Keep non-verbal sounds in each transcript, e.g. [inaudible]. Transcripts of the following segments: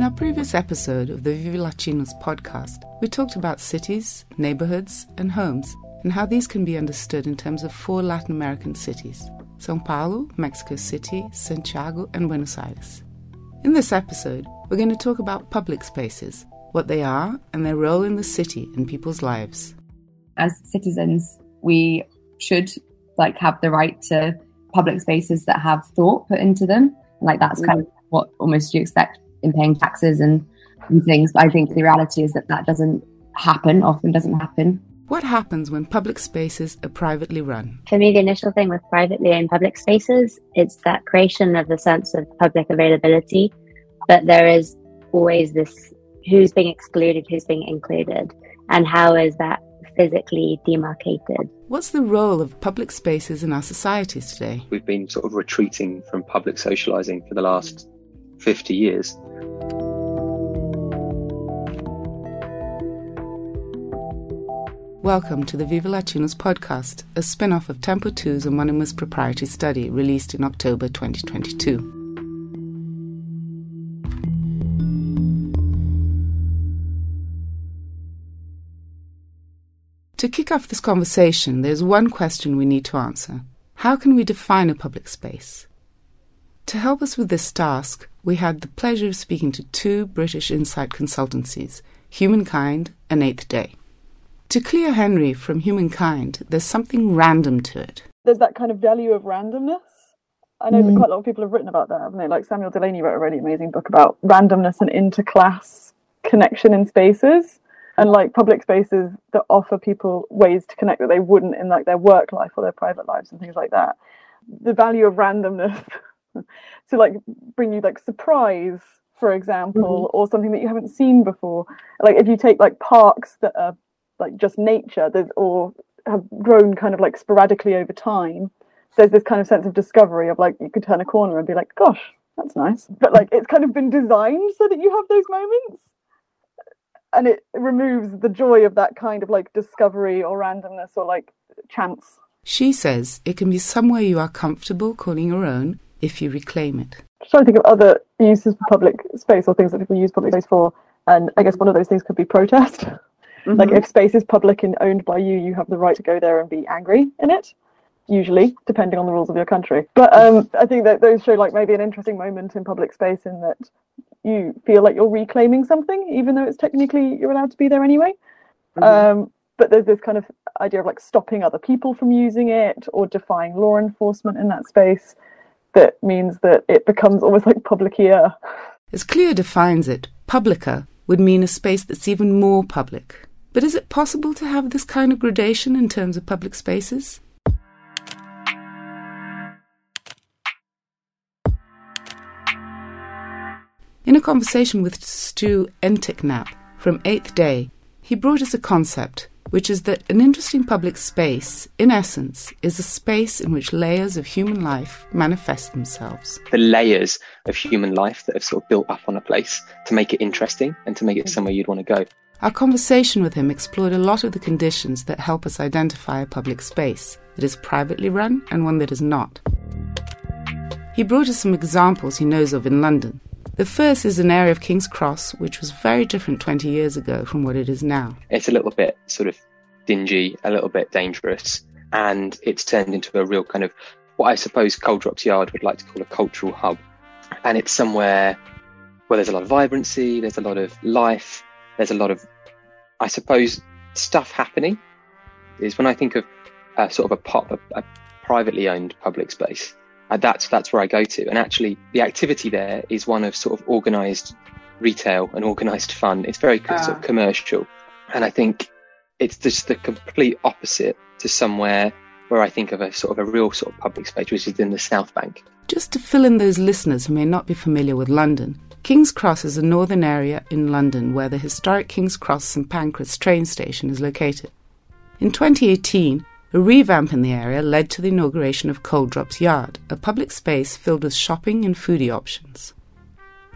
In our previous episode of the ViveLatinus podcast, we talked about cities, neighborhoods, and homes, and how these can be understood in terms of four Latin American cities Sao Paulo, Mexico City, Santiago, and Buenos Aires. In this episode, we're going to talk about public spaces, what they are, and their role in the city and people's lives. As citizens, we should like have the right to public spaces that have thought put into them. Like that's mm. kind of what almost you expect in paying taxes and, and things. But I think the reality is that that doesn't happen. Often doesn't happen. What happens when public spaces are privately run? For me, the initial thing with privately owned public spaces, it's that creation of the sense of public availability, but there is always this who's being excluded, who's being included, and how is that physically demarcated. What's the role of public spaces in our societies today? We've been sort of retreating from public socialising for the last 50 years. Welcome to the ViveLatinus podcast, a spin off of Tempo 2's anonymous proprietary study released in October 2022. To kick off this conversation, there's one question we need to answer How can we define a public space? To help us with this task, we had the pleasure of speaking to two British insight consultancies, Humankind and Eighth Day. To Cleo Henry from Humankind, there's something random to it. There's that kind of value of randomness. I know mm. that quite a lot of people have written about that, haven't they? Like Samuel Delany wrote a really amazing book about randomness and interclass connection in spaces and like public spaces that offer people ways to connect that they wouldn't in like their work life or their private lives and things like that the value of randomness [laughs] [laughs] to like bring you like surprise for example mm-hmm. or something that you haven't seen before like if you take like parks that are like just nature that or have grown kind of like sporadically over time there's this kind of sense of discovery of like you could turn a corner and be like gosh that's nice but like it's kind of been designed so that you have those moments and it removes the joy of that kind of like discovery or randomness or like chance. She says it can be somewhere you are comfortable calling your own if you reclaim it. I'm trying to think of other uses for public space or things that people use public space for, and I guess one of those things could be protest. [laughs] Mm-hmm. Like if space is public and owned by you, you have the right to go there and be angry in it. Usually, depending on the rules of your country. But um, I think that those show like maybe an interesting moment in public space in that you feel like you're reclaiming something, even though it's technically you're allowed to be there anyway. Mm-hmm. Um, but there's this kind of idea of like stopping other people from using it or defying law enforcement in that space that means that it becomes almost like publicia. As Cleo defines it, publica would mean a space that's even more public. But is it possible to have this kind of gradation in terms of public spaces? In a conversation with Stu Enticknap from Eighth Day, he brought us a concept, which is that an interesting public space, in essence, is a space in which layers of human life manifest themselves. The layers of human life that have sort of built up on a place to make it interesting and to make it somewhere you'd want to go. Our conversation with him explored a lot of the conditions that help us identify a public space that is privately run and one that is not. He brought us some examples he knows of in London, the first is an area of King's Cross, which was very different 20 years ago from what it is now. It's a little bit sort of dingy, a little bit dangerous, and it's turned into a real kind of what I suppose Coal Drops Yard would like to call a cultural hub. And it's somewhere where there's a lot of vibrancy, there's a lot of life, there's a lot of, I suppose, stuff happening. Is when I think of uh, sort of a pop, a, a privately owned public space, uh, that's that's where I go to. And actually, the activity there is one of sort of organised retail and organised fun. It's very sort of ah. commercial, and I think it's just the complete opposite to somewhere where I think of a sort of a real sort of public space, which is in the South Bank. Just to fill in those listeners who may not be familiar with London, King's Cross is a northern area in London where the historic King's Cross St Pancras train station is located. In 2018, a revamp in the area led to the inauguration of Coal Drops Yard, a public space filled with shopping and foodie options.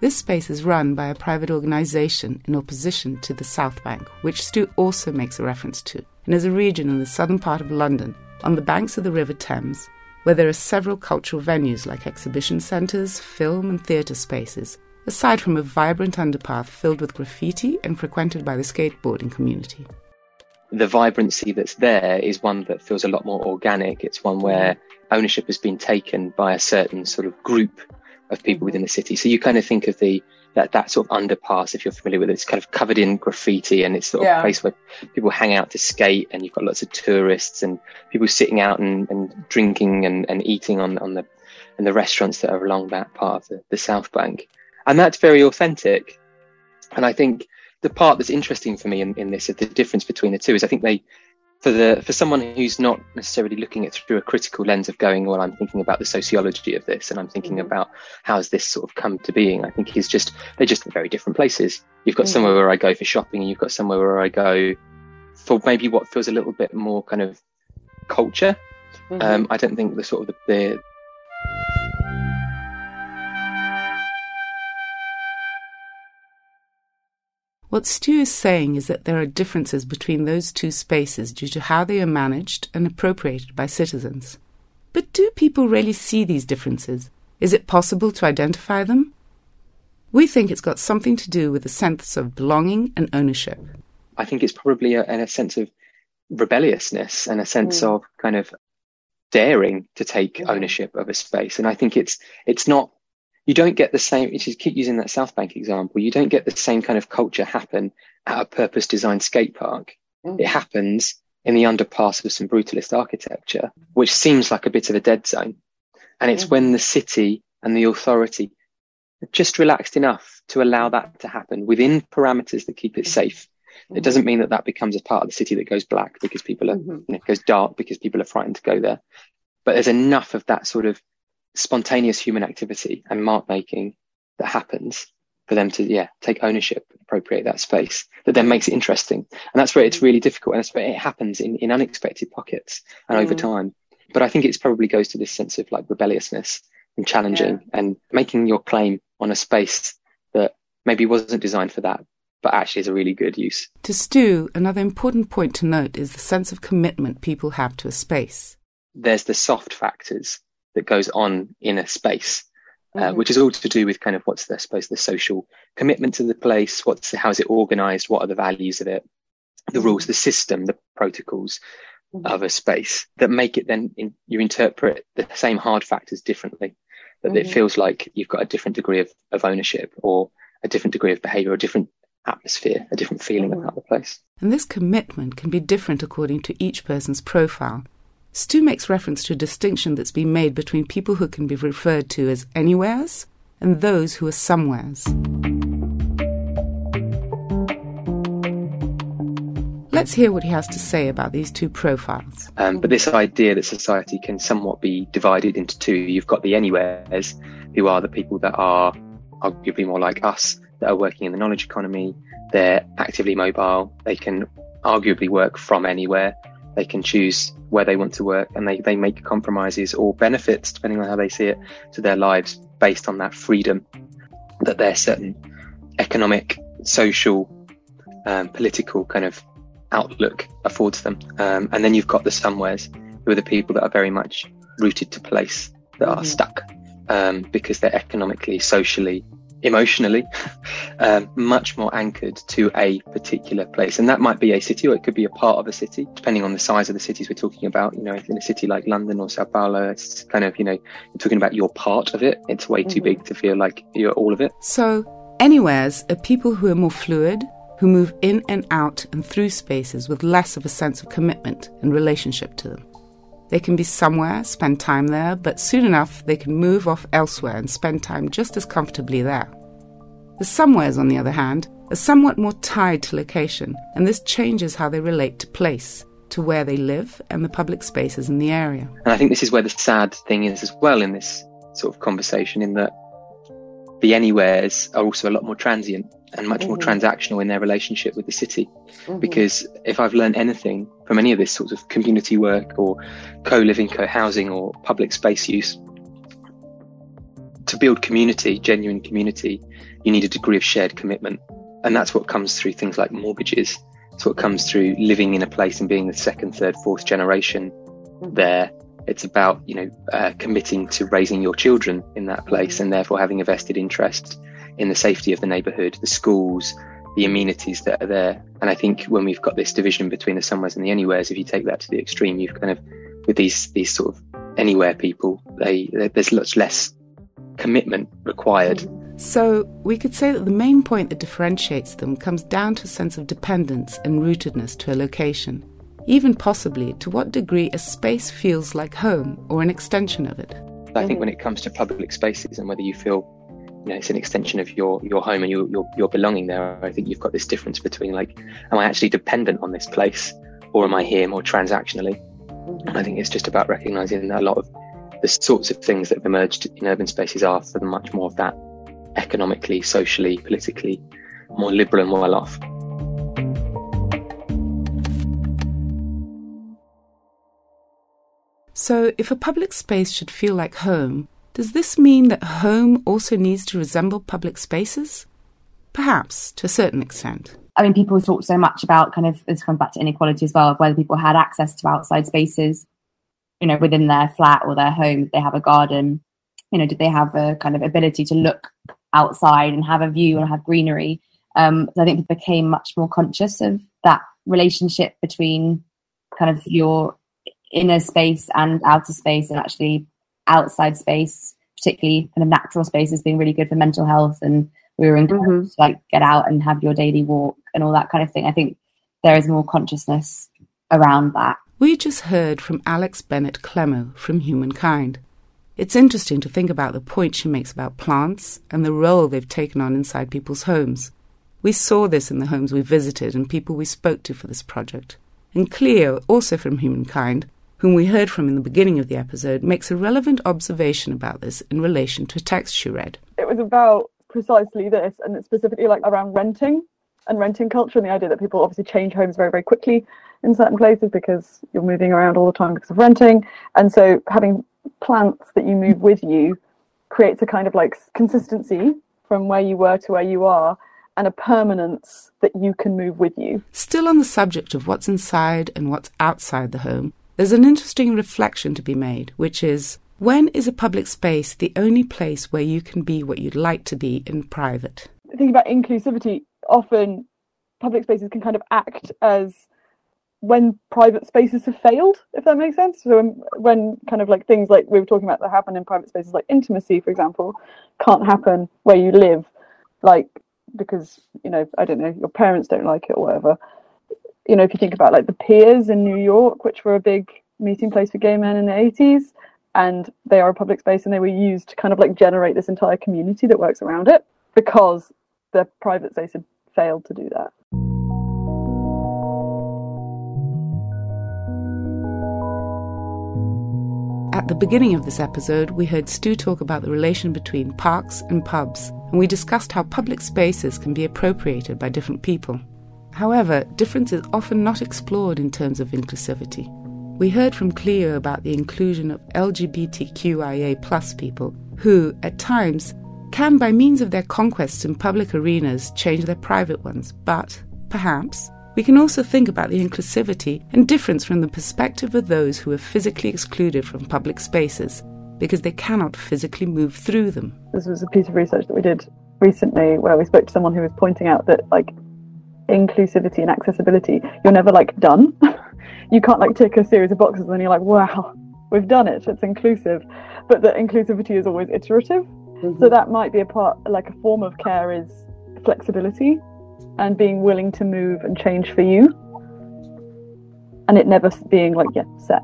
This space is run by a private organisation in opposition to the South Bank, which Stu also makes a reference to, and is a region in the southern part of London, on the banks of the River Thames, where there are several cultural venues like exhibition centres, film and theatre spaces, aside from a vibrant underpath filled with graffiti and frequented by the skateboarding community. The vibrancy that's there is one that feels a lot more organic. It's one where ownership has been taken by a certain sort of group of people within the city. So you kind of think of the that that sort of underpass, if you're familiar with it, it's kind of covered in graffiti and it's sort of Yeah. a place where people hang out to skate and you've got lots of tourists and people sitting out and, and drinking and, and eating on, on the and the restaurants that are along that part of the, the South Bank. And that's very authentic. And I think the part that's interesting for me in, in this, the difference between the two is I think they for the for someone who's not necessarily looking at it through a critical lens of going, well, I'm thinking about the sociology of this and I'm thinking about how has this sort of come to being. I think it's just they're just very different places. You've got Mhm. somewhere where I go for shopping and you've got somewhere where I go for maybe what feels a little bit more kind of culture. Um, I don't think the sort of the, the What Stu is saying is that there are differences between those two spaces due to how they are managed and appropriated by citizens. But do people really see these differences? Is it possible to identify them? We think it's got something to do with a sense of belonging and ownership. I think it's probably a, a sense of rebelliousness and a sense Mm. of kind of daring to take Mhm. ownership of a space. And I think it's it's not you don't get the same. You keep using that South Bank example, you don't get the same kind of culture happen at a purpose designed skate park. It happens in the underpass of some brutalist architecture, which seems like a bit of a dead zone. And it's Mhm. when the city and the authority are just relaxed enough to allow that to happen within parameters that keep it safe. It doesn't mean that that becomes a part of the city that goes black because people are, Mhm. you know, goes dark because people are frightened to go there. But there's enough of that sort of spontaneous human activity and mark making that happens for them to, yeah, take ownership, appropriate that space that then makes it interesting. And that's where it's really difficult. And that's where it happens in, in unexpected pockets and over Mm. time. But I think it probably goes to this sense of like rebelliousness and challenging and making your claim on a space that maybe wasn't designed for that, but actually is a really good use. To Stu, another important point to note is the sense of commitment people have to a space. There's the soft factors that goes on in a space, uh, Mhm. which is all to do with kind of what's the, I suppose, the social commitment to the place, what's the, how is it organized, what are the values of it, the rules, the system, the protocols Mhm. of a space that make it then in, you interpret the same hard factors differently. That it Mhm. feels like you've got a different degree of, of ownership or a different degree of behavior, a different atmosphere, a different feeling Mhm. about the place. And this commitment can be different according to each person's profile. Stu makes reference to a distinction that's been made between people who can be referred to as anywheres and those who are somewheres. Let's hear what he has to say about these two profiles. Um, but this idea that society can somewhat be divided into two, you've got the anywheres, who are the people that are arguably more like us, that are working in the knowledge economy. They're actively mobile. They can arguably work from anywhere. They can choose where they want to work and they, they make compromises or benefits, depending on how they see it, to their lives based on that freedom that their certain economic, social, um, political kind of outlook affords them. Um, and then you've got the somewheres, who are the people that are very much rooted to place, that are Mhm. stuck um, because they're economically, socially, emotionally [laughs] um, much more anchored to a particular place. And that might be a city or it could be a part of a city, depending on the size of the cities we're talking about. You know, in a city like London or Sao Paulo, it's kind of, you know, you're talking about your part of it. It's way too Mhm. big to feel like you're all of it. So, anywheres are people who are more fluid, who move in and out and through spaces with less of a sense of commitment and relationship to them. They can be somewhere, spend time there, but soon enough they can move off elsewhere and spend time just as comfortably there. The somewheres, on the other hand, are somewhat more tied to location, and this changes how they relate to place, to where they live, and the public spaces in the area. And I think this is where the sad thing is as well in this sort of conversation, in that the anywheres are also a lot more transient and much more Mhm. transactional in their relationship with the city. Mhm. Because if I've learned anything from any of this sort of community work or co-living, co-housing or public space use, to build community, genuine community, you need a degree of shared commitment. And that's what comes through things like mortgages. It's what comes through living in a place and being the second, third, fourth generation there. It's about, you know, uh, committing to raising your children in that place and therefore having a vested interest in the safety of the neighbourhood, the schools, the amenities that are there. And I think when we've got this division between the somewheres and the anywheres, if you take that to the extreme, you've kind of with these these sort of anywhere people, they, they there's much less commitment required. So we could say that the main point that differentiates them comes down to a sense of dependence and rootedness to a location, even possibly to what degree a space feels like home or an extension of it. I think mm-hmm. when it comes to public spaces and whether you feel you know, it's an extension of your your home and your, your your belonging there. I think you've got this difference between like, am I actually dependent on this place, or am I here more transactionally? And I think it's just about recognizing that a lot of the sorts of things that have emerged in urban spaces are for much more of that economically, socially, politically more liberal and well off. So, if a public space should feel like home, does this mean that home also needs to resemble public spaces? Perhaps, to a certain extent. I mean, people talk so much about kind of this comes back to inequality as well of whether people had access to outside spaces, you know, within their flat or their home. They have a garden, you know, did they have a kind of ability to look outside and have a view and have greenery? Um, so I think people became much more conscious of that relationship between kind of your inner space and outer space and actually outside space, particularly kind of natural spaces being really good for mental health. And we were encouraged mm-hmm. to like get out and have your daily walk and all that kind of thing. I think there is more consciousness around that. We just heard from Alex Bennett Clemo from Humankind. It's interesting to think about the point she makes about plants and the role they've taken on inside people's homes. We saw this in the homes we visited and people we spoke to for this project. And Cleo, also from Humankind, whom we heard from in the beginning of the episode, makes a relevant observation about this in relation to a text she read. It was about precisely this, and it's specifically like around renting and renting culture and the idea that people obviously change homes very, very quickly in certain places because you're moving around all the time because of renting. And so having plants that you move with you creates a kind of like consistency from where you were to where you are and a permanence that you can move with you. Still on the subject of what's inside and what's outside the home, there's an interesting reflection to be made, which is when is a public space the only place where you can be what you'd like to be in private? Thinking about inclusivity, often public spaces can kind of act as when private spaces have failed, if that makes sense. So when, when, kind of like things like we were talking about that happen in private spaces, like intimacy, for example, can't happen where you live, like because you know I don't know your parents don't like it or whatever you know, if you think about like the piers in New York, which were a big meeting place for gay men in the 80s, and they are a public space and they were used to kind of like generate this entire community that works around it because the private space had failed to do that. At the beginning of this episode, we heard Stu talk about the relation between parks and pubs, and we discussed how public spaces can be appropriated by different people. However, difference is often not explored in terms of inclusivity. We heard from Cleo about the inclusion of LGBTQIA plus people who, at times, can, by means of their conquests in public arenas, change their private ones. But, perhaps, we can also think about the inclusivity and difference from the perspective of those who are physically excluded from public spaces because they cannot physically move through them. This was a piece of research that we did recently where we spoke to someone who was pointing out that, like, inclusivity and accessibility, you're never like done. [laughs] you can't like tick a series of boxes and then you're like, wow, we've done it. It's inclusive. But the inclusivity is always iterative. Mm-hmm. So that might be a part, like a form of care is flexibility and being willing to move and change for you. And it never being like, yeah, set.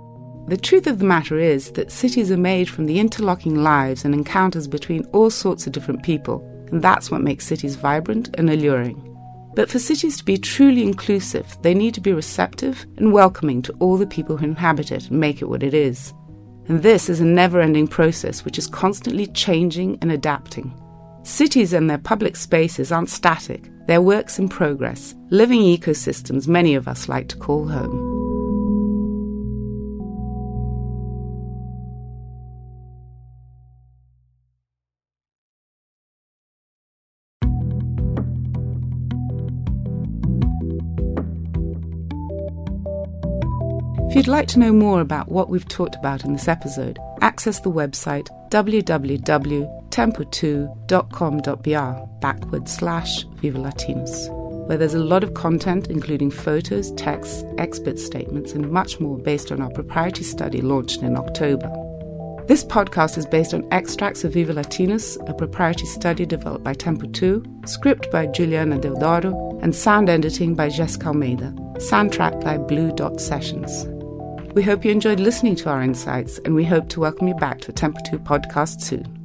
The truth of the matter is that cities are made from the interlocking lives and encounters between all sorts of different people, and that's what makes cities vibrant and alluring. But for cities to be truly inclusive, they need to be receptive and welcoming to all the people who inhabit it and make it what it is. And this is a never ending process which is constantly changing and adapting. Cities and their public spaces aren't static, they're works in progress, living ecosystems many of us like to call home. If you'd like to know more about what we've talked about in this episode, access the website www.textfr.org tempo2.com.br backward slash ViveLatinus, where there's a lot of content, including photos, texts, expert statements, and much more based on our proprietary study launched in October. This podcast is based on extracts of ViveLatinus, a proprietary study developed by Tempo 2, script by Juliana Deodoro, and sound editing by Jessica Almeida, soundtrack by Blue Dot Sessions. We hope you enjoyed listening to our insights, and we hope to welcome you back to a Tempo 2 podcast soon.